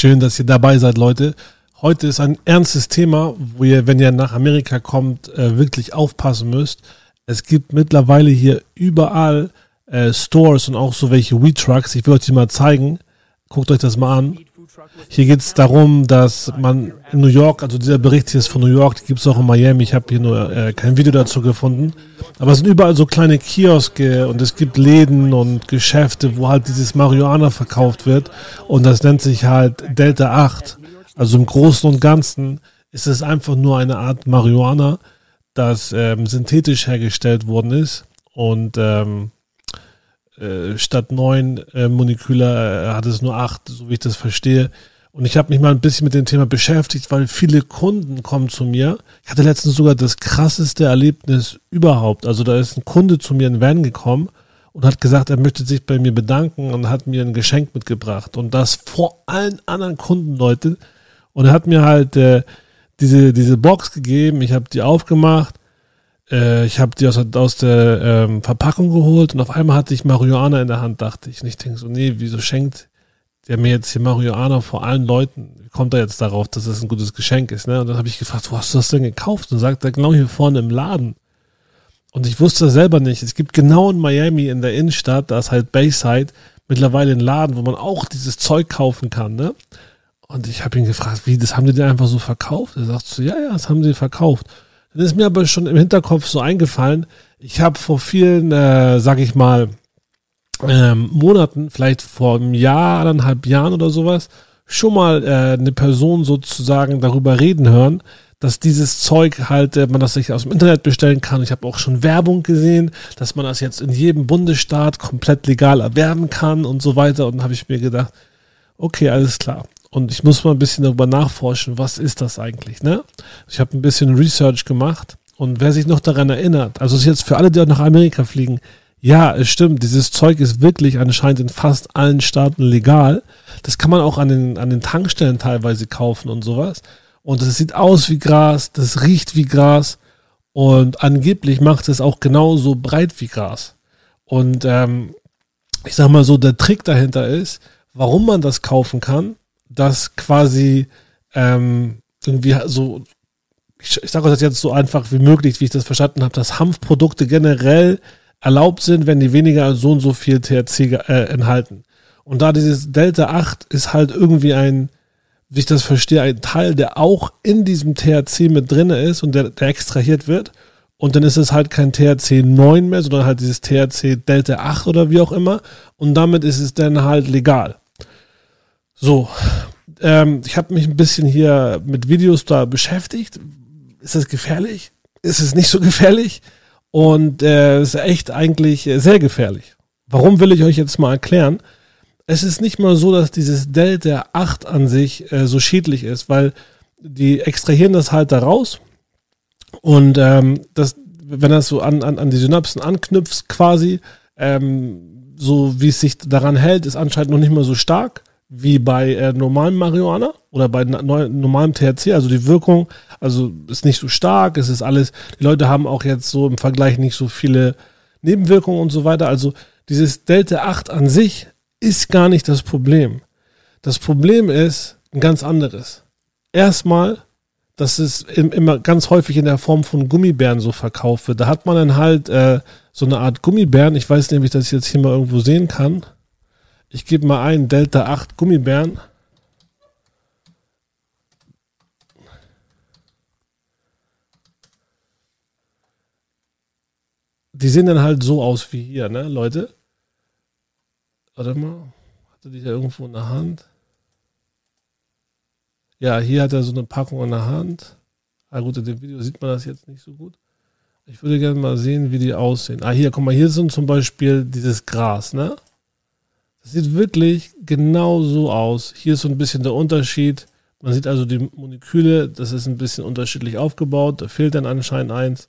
Schön, dass ihr dabei seid, Leute. Heute ist ein ernstes Thema, wo ihr, wenn ihr nach Amerika kommt, äh, wirklich aufpassen müsst. Es gibt mittlerweile hier überall äh, Stores und auch so welche Weed-Trucks. Ich will euch die mal zeigen. Guckt euch das mal an. Hier geht es darum, dass man in New York, also dieser Bericht hier ist von New York, gibt es auch in Miami, ich habe hier nur äh, kein Video dazu gefunden, aber es sind überall so kleine Kioske und es gibt Läden und Geschäfte, wo halt dieses Marihuana verkauft wird. Und das nennt sich halt Delta 8. Also im Großen und Ganzen ist es einfach nur eine Art Marihuana, das ähm, synthetisch hergestellt worden ist. Und ähm, äh, statt neun äh, Moleküle äh, hat es nur acht, so wie ich das verstehe. Und ich habe mich mal ein bisschen mit dem Thema beschäftigt, weil viele Kunden kommen zu mir. Ich hatte letztens sogar das krasseste Erlebnis überhaupt. Also da ist ein Kunde zu mir in Van gekommen und hat gesagt, er möchte sich bei mir bedanken und hat mir ein Geschenk mitgebracht. Und das vor allen anderen Kunden, Leute. Und er hat mir halt äh, diese, diese Box gegeben, ich habe die aufgemacht äh, ich habe die aus, aus der ähm, Verpackung geholt und auf einmal hatte ich Marihuana in der Hand, dachte ich. Und ich denke so, nee, wieso schenkt der mir jetzt hier Marihuana vor allen Leuten? Wie kommt er jetzt darauf, dass das ein gutes Geschenk ist? Ne? Und dann habe ich gefragt, wo hast du das denn gekauft? Und sagt er, genau hier vorne im Laden. Und ich wusste selber nicht. Es gibt genau in Miami in der Innenstadt, da ist halt Bayside, mittlerweile ein Laden, wo man auch dieses Zeug kaufen kann. Ne? Und ich habe ihn gefragt, wie, das haben die dir einfach so verkauft? Er sagt so, ja, ja, das haben sie verkauft. Dann ist mir aber schon im Hinterkopf so eingefallen, ich habe vor vielen, äh, sag ich mal, ähm, Monaten, vielleicht vor einem Jahr, anderthalb Jahren oder sowas, schon mal äh, eine Person sozusagen darüber reden hören, dass dieses Zeug halt, äh, man das sich aus dem Internet bestellen kann. Ich habe auch schon Werbung gesehen, dass man das jetzt in jedem Bundesstaat komplett legal erwerben kann und so weiter. Und habe ich mir gedacht, okay, alles klar. Und ich muss mal ein bisschen darüber nachforschen, was ist das eigentlich, ne? Ich habe ein bisschen Research gemacht und wer sich noch daran erinnert, also ist jetzt für alle, die auch nach Amerika fliegen, ja, es stimmt, dieses Zeug ist wirklich anscheinend in fast allen Staaten legal. Das kann man auch an den, an den Tankstellen teilweise kaufen und sowas. Und es sieht aus wie Gras, das riecht wie Gras und angeblich macht es auch genauso breit wie Gras. Und ähm, ich sag mal so, der Trick dahinter ist, warum man das kaufen kann, dass quasi ähm, irgendwie so, ich, ich sage das jetzt so einfach wie möglich, wie ich das verstanden habe, dass Hanfprodukte generell erlaubt sind, wenn die weniger als so und so viel THC äh, enthalten. Und da dieses Delta 8 ist halt irgendwie ein, wie ich das verstehe, ein Teil, der auch in diesem THC mit drin ist und der, der extrahiert wird. Und dann ist es halt kein THC 9 mehr, sondern halt dieses THC Delta 8 oder wie auch immer. Und damit ist es dann halt legal. So, ähm, ich habe mich ein bisschen hier mit Videos da beschäftigt. Ist das gefährlich? Ist es nicht so gefährlich? Und äh, ist echt eigentlich sehr gefährlich. Warum will ich euch jetzt mal erklären? Es ist nicht mal so, dass dieses Delta 8 an sich äh, so schädlich ist, weil die extrahieren das halt da raus und ähm, das, wenn das so an, an, an die Synapsen anknüpft quasi, ähm, so wie es sich daran hält, ist anscheinend noch nicht mal so stark wie bei äh, normalem Marihuana oder bei normalem THC. Also die Wirkung, also ist nicht so stark, es ist alles, die Leute haben auch jetzt so im Vergleich nicht so viele Nebenwirkungen und so weiter. Also dieses Delta 8 an sich ist gar nicht das Problem. Das Problem ist ein ganz anderes. Erstmal, dass es immer ganz häufig in der Form von Gummibären so verkauft wird. Da hat man dann halt äh, so eine Art Gummibären. Ich weiß nämlich, dass ich jetzt hier mal irgendwo sehen kann. Ich gebe mal ein Delta 8 Gummibären. Die sehen dann halt so aus wie hier, ne, Leute? Warte mal. Hatte die da irgendwo in der Hand? Ja, hier hat er so eine Packung in der Hand. Ah, gut, in dem Video sieht man das jetzt nicht so gut. Ich würde gerne mal sehen, wie die aussehen. Ah, hier, guck mal, hier sind zum Beispiel dieses Gras, ne? Sieht wirklich genau so aus. Hier ist so ein bisschen der Unterschied. Man sieht also die Moleküle, das ist ein bisschen unterschiedlich aufgebaut. Da fehlt dann anscheinend eins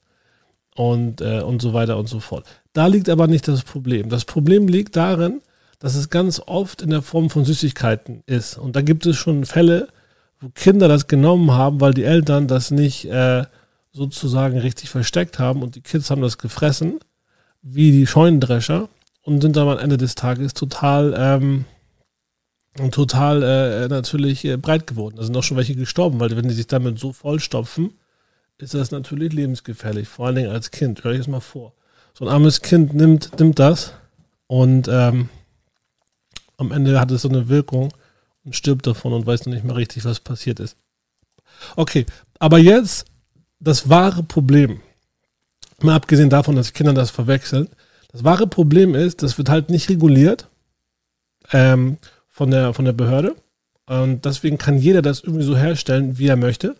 und, äh, und so weiter und so fort. Da liegt aber nicht das Problem. Das Problem liegt darin, dass es ganz oft in der Form von Süßigkeiten ist. Und da gibt es schon Fälle, wo Kinder das genommen haben, weil die Eltern das nicht äh, sozusagen richtig versteckt haben und die Kids haben das gefressen, wie die Scheunendrescher und sind dann am Ende des Tages total, ähm, total äh, natürlich äh, breit geworden. Da sind auch schon welche gestorben, weil wenn die sich damit so vollstopfen, ist das natürlich lebensgefährlich, vor allen Dingen als Kind. Hör ich es mal vor. So ein armes Kind nimmt, nimmt das und ähm, am Ende hat es so eine Wirkung und stirbt davon und weiß noch nicht mehr richtig, was passiert ist. Okay, aber jetzt das wahre Problem. Mal abgesehen davon, dass Kinder das verwechseln. Das wahre Problem ist, das wird halt nicht reguliert ähm, von, der, von der Behörde. Und deswegen kann jeder das irgendwie so herstellen, wie er möchte.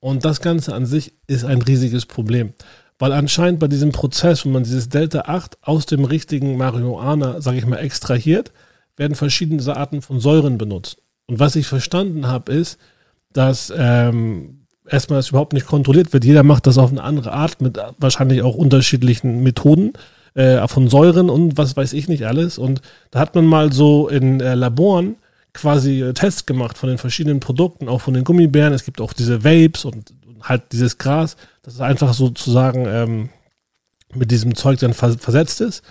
Und das Ganze an sich ist ein riesiges Problem. Weil anscheinend bei diesem Prozess, wo man dieses Delta 8 aus dem richtigen Marihuana, sage ich mal, extrahiert, werden verschiedene Arten von Säuren benutzt. Und was ich verstanden habe, ist, dass ähm, erstmal das überhaupt nicht kontrolliert wird. Jeder macht das auf eine andere Art mit wahrscheinlich auch unterschiedlichen Methoden äh, von Säuren und was weiß ich nicht alles. Und da hat man mal so in äh, Laboren quasi äh, Tests gemacht von den verschiedenen Produkten, auch von den Gummibären. Es gibt auch diese Vapes und, und halt dieses Gras, das ist einfach sozusagen ähm, mit diesem Zeug dann vers versetzt ist.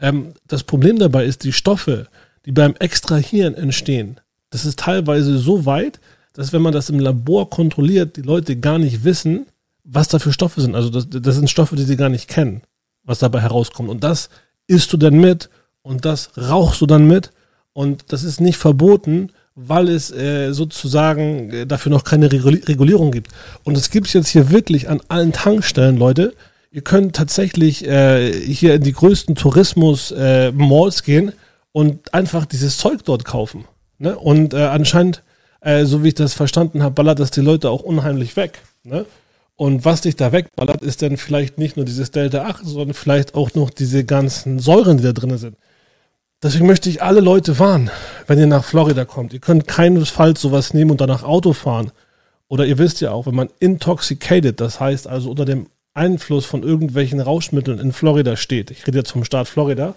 Ähm, das Problem dabei ist, die Stoffe, die beim Extrahieren entstehen, das ist teilweise so weit, dass wenn man das im Labor kontrolliert, die Leute gar nicht wissen, was da für Stoffe sind. Also das, das sind Stoffe, die sie gar nicht kennen, was dabei herauskommt. Und das isst du dann mit und das rauchst du dann mit und das ist nicht verboten, weil es äh, sozusagen äh, dafür noch keine Regulierung gibt. Und es gibt es jetzt hier wirklich an allen Tankstellen, Leute. Ihr könnt tatsächlich äh, hier in die größten Tourismus-Malls gehen und einfach dieses Zeug dort kaufen. Ne? Und äh, anscheinend, äh, so wie ich das verstanden habe, ballert das die Leute auch unheimlich weg. Ne? Und was dich da wegballert, ist dann vielleicht nicht nur dieses Delta 8, sondern vielleicht auch noch diese ganzen Säuren, die da drin sind. Deswegen möchte ich alle Leute warnen, wenn ihr nach Florida kommt. Ihr könnt keinesfalls sowas nehmen und danach Auto fahren. Oder ihr wisst ja auch, wenn man intoxicated, das heißt also unter dem Einfluss von irgendwelchen Rauschmitteln in Florida steht, ich rede jetzt vom Staat Florida,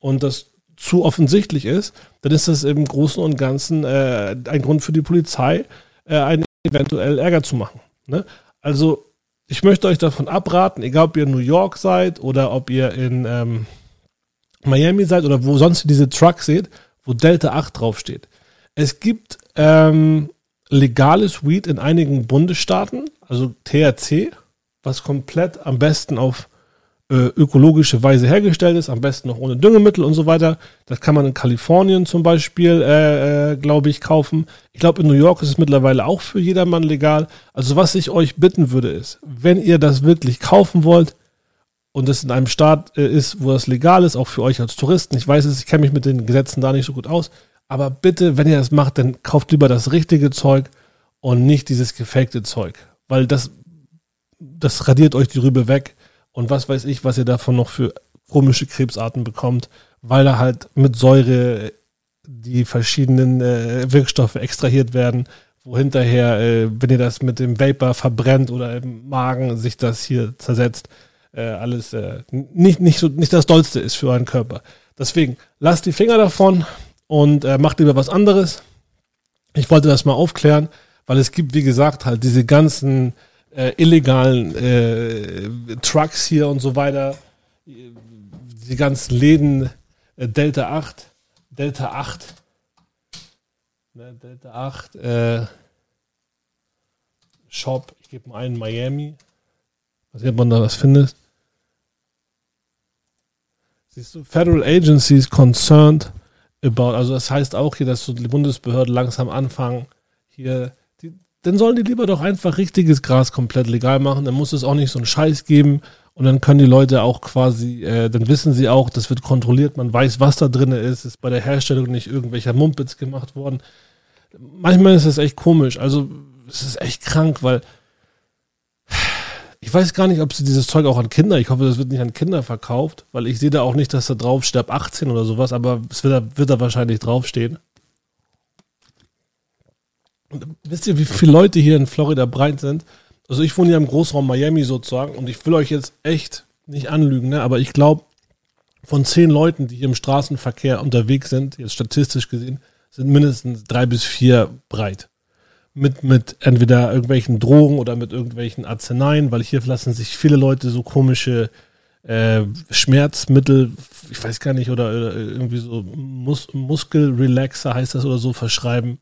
und das zu offensichtlich ist, dann ist das im Großen und Ganzen äh, ein Grund für die Polizei, äh, einen eventuell Ärger zu machen. Ne? Also ich möchte euch davon abraten, egal ob ihr in New York seid oder ob ihr in ähm, Miami seid oder wo sonst diese Trucks seht, wo Delta 8 draufsteht. Es gibt ähm, legales Weed in einigen Bundesstaaten, also THC, was komplett am besten auf ökologische Weise hergestellt ist, am besten noch ohne Düngemittel und so weiter. Das kann man in Kalifornien zum Beispiel, äh, äh, glaube ich, kaufen. Ich glaube, in New York ist es mittlerweile auch für jedermann legal. Also was ich euch bitten würde ist, wenn ihr das wirklich kaufen wollt und es in einem Staat äh, ist, wo das legal ist, auch für euch als Touristen, ich weiß es, ich kenne mich mit den Gesetzen da nicht so gut aus, aber bitte, wenn ihr das macht, dann kauft lieber das richtige Zeug und nicht dieses gefakte Zeug, weil das, das radiert euch die Rübe weg und was weiß ich, was ihr davon noch für komische Krebsarten bekommt, weil da halt mit Säure die verschiedenen äh, Wirkstoffe extrahiert werden, wo hinterher, äh, wenn ihr das mit dem Vapor verbrennt oder im Magen sich das hier zersetzt, äh, alles äh, nicht, nicht, so, nicht das Dollste ist für euren Körper. Deswegen lasst die Finger davon und äh, macht lieber was anderes. Ich wollte das mal aufklären, weil es gibt, wie gesagt, halt diese ganzen äh, illegalen äh, Trucks hier und so weiter, die ganzen Läden, äh, Delta 8, Delta 8, ne, Delta 8, äh, Shop, ich gebe mal einen Miami, weiß nicht, ob man da was findet. Siehst du, Federal Agencies concerned about, also das heißt auch hier, dass so die Bundesbehörden langsam anfangen, hier dann sollen die lieber doch einfach richtiges Gras komplett legal machen. Dann muss es auch nicht so einen Scheiß geben. Und dann können die Leute auch quasi, äh, dann wissen sie auch, das wird kontrolliert, man weiß, was da drin ist, ist bei der Herstellung nicht irgendwelcher Mumpitz gemacht worden. Manchmal ist das echt komisch. Also, es ist echt krank, weil ich weiß gar nicht, ob sie dieses Zeug auch an Kinder, ich hoffe, das wird nicht an Kinder verkauft, weil ich sehe da auch nicht, dass da drauf steht ab 18 oder sowas, aber es wird da, wird da wahrscheinlich draufstehen. Wisst ihr, wie viele Leute hier in Florida breit sind? Also ich wohne ja im Großraum Miami sozusagen und ich will euch jetzt echt nicht anlügen, ne? aber ich glaube, von zehn Leuten, die hier im Straßenverkehr unterwegs sind, jetzt statistisch gesehen, sind mindestens drei bis vier breit. Mit, mit entweder irgendwelchen Drogen oder mit irgendwelchen Arzneien, weil hier lassen sich viele Leute so komische äh, Schmerzmittel, ich weiß gar nicht, oder, oder irgendwie so Mus Muskelrelaxer heißt das oder so, verschreiben.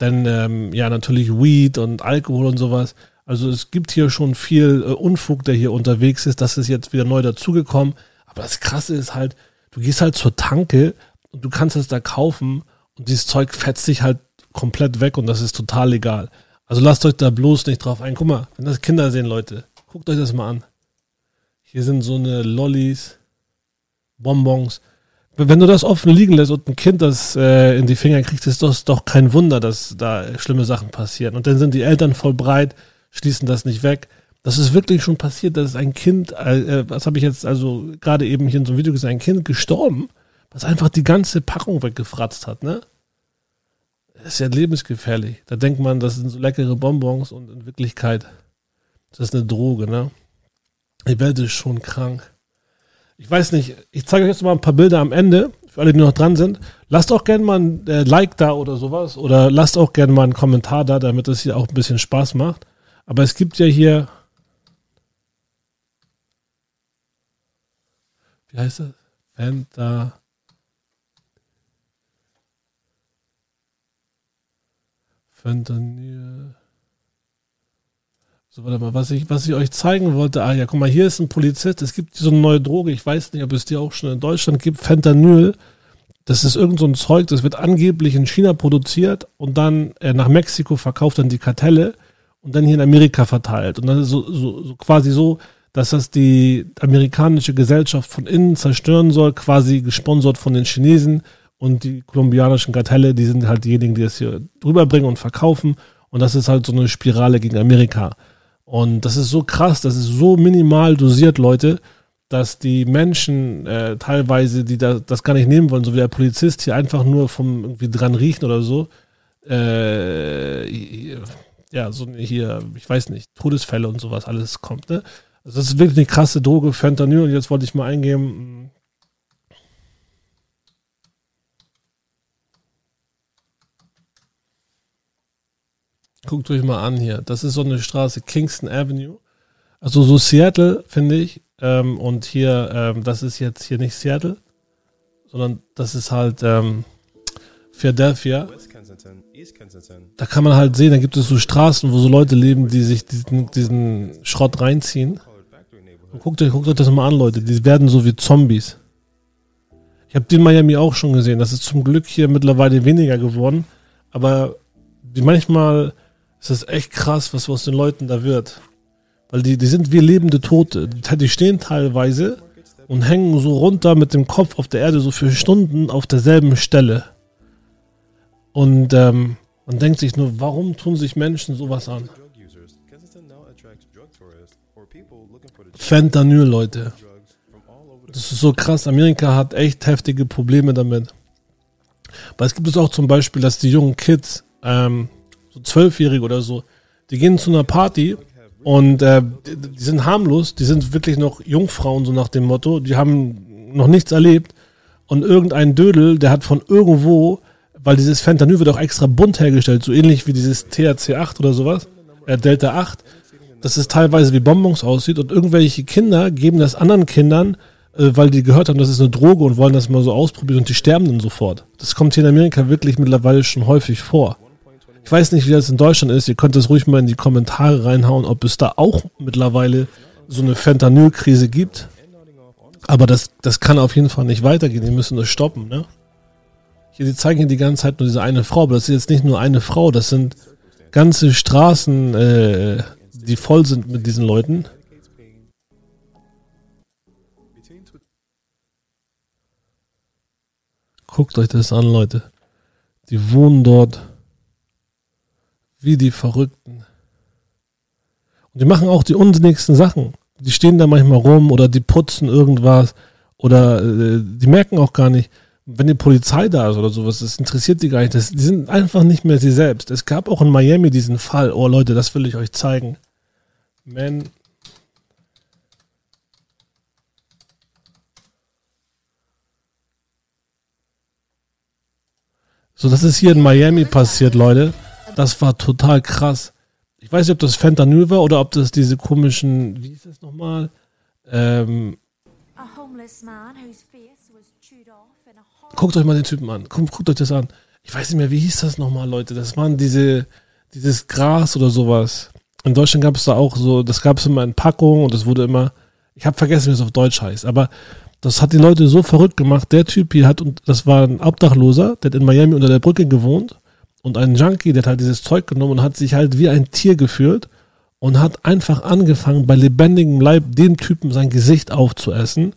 Dann ähm, ja natürlich Weed und Alkohol und sowas. Also es gibt hier schon viel äh, Unfug, der hier unterwegs ist. Das ist jetzt wieder neu dazugekommen. Aber das Krasse ist halt, du gehst halt zur Tanke und du kannst es da kaufen und dieses Zeug fetzt sich halt komplett weg und das ist total legal. Also lasst euch da bloß nicht drauf ein. Guck mal, wenn das Kinder sehen, Leute, guckt euch das mal an. Hier sind so eine Lollis, Bonbons. Wenn du das offen liegen lässt und ein Kind das äh, in die Finger kriegt, ist das doch kein Wunder, dass da schlimme Sachen passieren. Und dann sind die Eltern voll breit, schließen das nicht weg. Das ist wirklich schon passiert, dass ein Kind, äh, was habe ich jetzt also gerade eben hier in so einem Video gesehen, ein Kind gestorben, was einfach die ganze Packung weggefratzt hat, ne? Das ist ja lebensgefährlich. Da denkt man, das sind so leckere Bonbons und in Wirklichkeit das ist eine Droge, ne? Die Welt ist schon krank. Ich weiß nicht, ich zeige euch jetzt mal ein paar Bilder am Ende, für alle, die noch dran sind. Lasst auch gerne mal ein äh, Like da oder sowas oder lasst auch gerne mal einen Kommentar da, damit es hier auch ein bisschen Spaß macht. Aber es gibt ja hier wie heißt das? Fanta. Fentanyl. So, warte mal, was ich, was ich euch zeigen wollte. Ah ja, guck mal, hier ist ein Polizist. Es gibt so eine neue Droge. Ich weiß nicht, ob es die auch schon in Deutschland gibt. Fentanyl. Das ist irgend so ein Zeug, das wird angeblich in China produziert und dann äh, nach Mexiko verkauft dann die Kartelle und dann hier in Amerika verteilt. Und ist so, so, so quasi so, dass das die amerikanische Gesellschaft von innen zerstören soll, quasi gesponsert von den Chinesen und die kolumbianischen Kartelle, die sind halt diejenigen, die das hier drüber bringen und verkaufen. Und das ist halt so eine Spirale gegen Amerika. Und das ist so krass, das ist so minimal dosiert, Leute, dass die Menschen äh, teilweise, die da, das gar nicht nehmen wollen, so wie der Polizist hier einfach nur vom irgendwie dran riechen oder so, äh, ja, so hier, ich weiß nicht, Todesfälle und sowas alles kommt, ne? Also das ist wirklich eine krasse Droge, Fentanyl. Und jetzt wollte ich mal eingeben. Guckt euch mal an hier. Das ist so eine Straße, Kingston Avenue. Also so Seattle, finde ich. Ähm, und hier, ähm, das ist jetzt hier nicht Seattle, sondern das ist halt ähm, Philadelphia. Da kann man halt sehen, da gibt es so Straßen, wo so Leute leben, die sich diesen, diesen Schrott reinziehen. Guckt euch, guckt euch das mal an, Leute. Die werden so wie Zombies. Ich habe den Miami auch schon gesehen. Das ist zum Glück hier mittlerweile weniger geworden. Aber die manchmal ist echt krass, was aus den Leuten da wird. Weil die, die sind wie lebende Tote. Die stehen teilweise und hängen so runter mit dem Kopf auf der Erde so für Stunden auf derselben Stelle. Und ähm, man denkt sich nur, warum tun sich Menschen sowas an? Fentanyl, Leute. Das ist so krass. Amerika hat echt heftige Probleme damit. Aber es gibt es auch zum Beispiel, dass die jungen Kids, ähm, so Zwölfjährige oder so, die gehen zu einer Party und äh, die, die, sind harmlos, die sind wirklich noch Jungfrauen, so nach dem Motto, die haben noch nichts erlebt. Und irgendein Dödel, der hat von irgendwo, weil dieses Fentanyl wird auch extra bunt hergestellt, so ähnlich wie dieses THC 8 oder sowas, äh, Delta 8, dass es teilweise wie Bonbons aussieht und irgendwelche Kinder geben das anderen Kindern, äh, weil die gehört haben, das ist eine Droge und wollen das mal so ausprobieren und die sterben dann sofort. Das kommt hier in Amerika wirklich mittlerweile schon häufig vor. Ich weiß nicht, wie das in Deutschland ist. Ihr könnt es ruhig mal in die Kommentare reinhauen, ob es da auch mittlerweile so eine Fentanyl-Krise gibt. Aber das, das kann auf jeden Fall nicht weitergehen. Die müssen das stoppen, ne? Hier, die zeigen hier die ganze Zeit nur diese eine Frau, aber das ist jetzt nicht nur eine Frau, das sind ganze Straßen, äh, die voll sind mit diesen Leuten. Guckt euch das an, Leute. Die wohnen dort wie die Verrückten. Und die machen auch die unsinnigsten Sachen. Die stehen da manchmal rum oder die putzen irgendwas oder äh, die merken auch gar nicht, wenn die Polizei da ist oder sowas, das interessiert die gar nicht. Das, die sind einfach nicht mehr sie selbst. Es gab auch in Miami diesen Fall. Oh Leute, das will ich euch zeigen. Man. So, das ist hier in Miami passiert, Leute. Das war total krass. Ich weiß nicht, ob das Fentanyl war oder ob das diese komischen, wie hieß das nochmal? Ähm, Guckt euch mal den Typen an. Guckt, guckt euch das an. Ich weiß nicht mehr, wie hieß das nochmal, Leute? Das waren diese, dieses Gras oder sowas. In Deutschland gab es da auch so, das gab es immer in Packungen und es wurde immer, ich habe vergessen, wie es auf Deutsch heißt, aber das hat die Leute so verrückt gemacht. Der Typ hier hat, und das war ein Obdachloser, der hat in Miami unter der Brücke gewohnt und ein Junkie, der hat halt dieses Zeug genommen und hat sich halt wie ein Tier geführt und hat einfach angefangen, bei lebendigem Leib dem Typen sein Gesicht aufzuessen.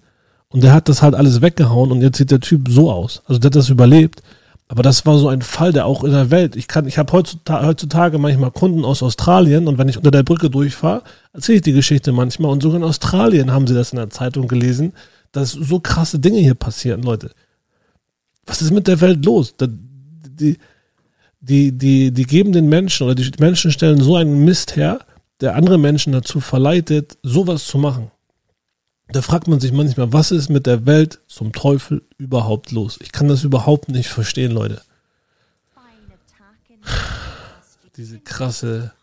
Und der hat das halt alles weggehauen und jetzt sieht der Typ so aus. Also der hat das überlebt. Aber das war so ein Fall, der auch in der Welt. Ich kann, ich habe heutzutage, heutzutage manchmal Kunden aus Australien und wenn ich unter der Brücke durchfahre, erzähle ich die Geschichte manchmal. Und sogar in Australien haben sie das in der Zeitung gelesen, dass so krasse Dinge hier passieren, Leute. Was ist mit der Welt los? Die, die, die geben den Menschen oder die Menschen stellen so einen Mist her, der andere Menschen dazu verleitet, sowas zu machen. Da fragt man sich manchmal, was ist mit der Welt zum Teufel überhaupt los? Ich kann das überhaupt nicht verstehen, Leute. Diese krasse.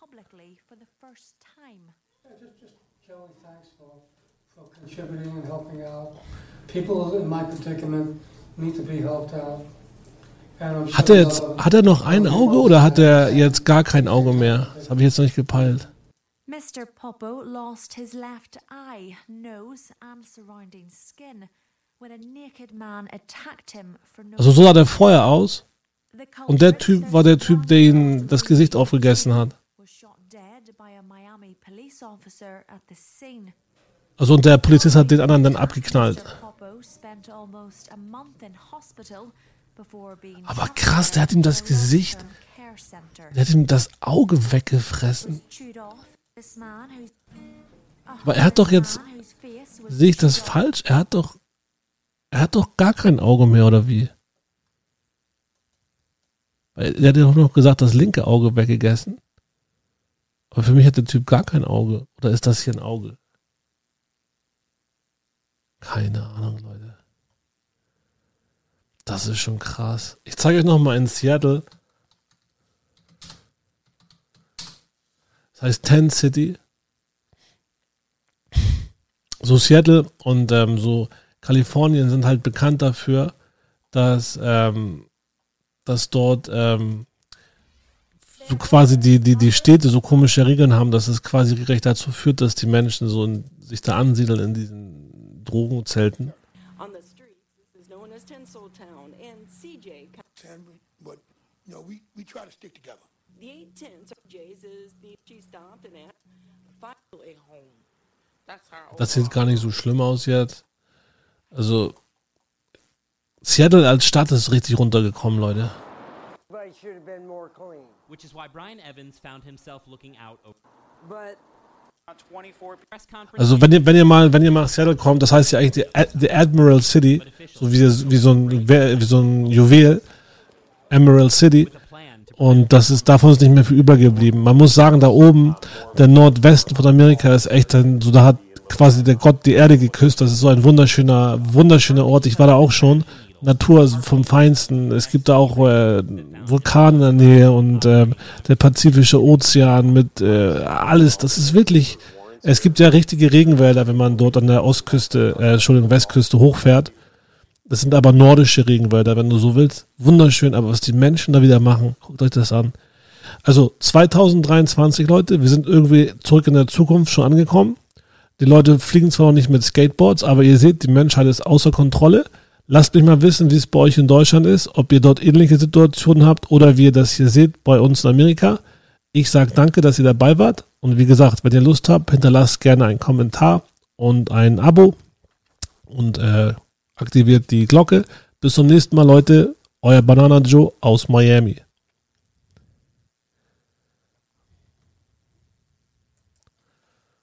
Hat er jetzt, hat er noch ein Auge oder hat er jetzt gar kein Auge mehr? Das habe ich jetzt noch nicht gepeilt. Mr. Popo lost his left eye, nose and surrounding skin when a naked man attacked him for no Also so sah der vorher aus. Und der Typ war der Typ, der ihn das Gesicht aufgegessen hat. Also und der Polizist hat den anderen dann abgeknallt. Aber krass, der hat ihm das Gesicht, der hat ihm das Auge weggefressen. Aber er hat doch jetzt, sehe ich das falsch? Er hat doch, er hat doch gar kein Auge mehr, oder wie? Er hat ja doch noch gesagt, das linke Auge weggegessen. Aber für mich hat der Typ gar kein Auge. Oder ist das hier ein Auge? Keine Ahnung, Leute. Das ist schon krass. Ich zeige euch noch mal in Seattle. Das heißt Ten City. So Seattle und ähm, so Kalifornien sind halt bekannt dafür, dass, ähm, dass dort ähm, so quasi die, die, die Städte so komische Regeln haben, dass es quasi recht dazu führt, dass die Menschen so in, sich da ansiedeln in diesen Drogenzelten. We, we try to stick together. The 810 Jays is the she stopped and asked finally home. Das sieht gar nicht so schlimm aus jetzt. Also Seattle als Stadt ist richtig runtergekommen, Leute. Which is why Brian Evans found himself looking out. Also wenn ihr, wenn ihr mal, wenn ihr mal nach Seattle kommt, das heißt ja eigentlich die, die Admiral City, so wie, wie, so ein, wie so ein Juwel, Emerald City. Und das ist, davon ist nicht mehr viel übergeblieben. Man muss sagen, da oben, der Nordwesten von Amerika ist echt so da hat quasi der Gott die Erde geküsst. Das ist so ein wunderschöner, wunderschöner Ort. Ich war da auch schon. Natur vom Feinsten. Es gibt da auch äh, Vulkane in der Nähe und äh, der Pazifische Ozean mit äh, alles. Das ist wirklich. Es gibt ja richtige Regenwälder, wenn man dort an der Ostküste, äh, Entschuldigung, Westküste hochfährt. Das sind aber nordische Regenwälder, wenn du so willst. Wunderschön, aber was die Menschen da wieder machen, guckt euch das an. Also 2023, Leute, wir sind irgendwie zurück in der Zukunft schon angekommen. Die Leute fliegen zwar noch nicht mit Skateboards, aber ihr seht, die Menschheit ist außer Kontrolle. Lasst mich mal wissen, wie es bei euch in Deutschland ist, ob ihr dort ähnliche Situationen habt oder wie ihr das hier seht bei uns in Amerika. Ich sage danke, dass ihr dabei wart. Und wie gesagt, wenn ihr Lust habt, hinterlasst gerne einen Kommentar und ein Abo. Und äh, aktiviert die Glocke. Bis zum nächsten Mal, Leute. Euer Banana Joe aus Miami.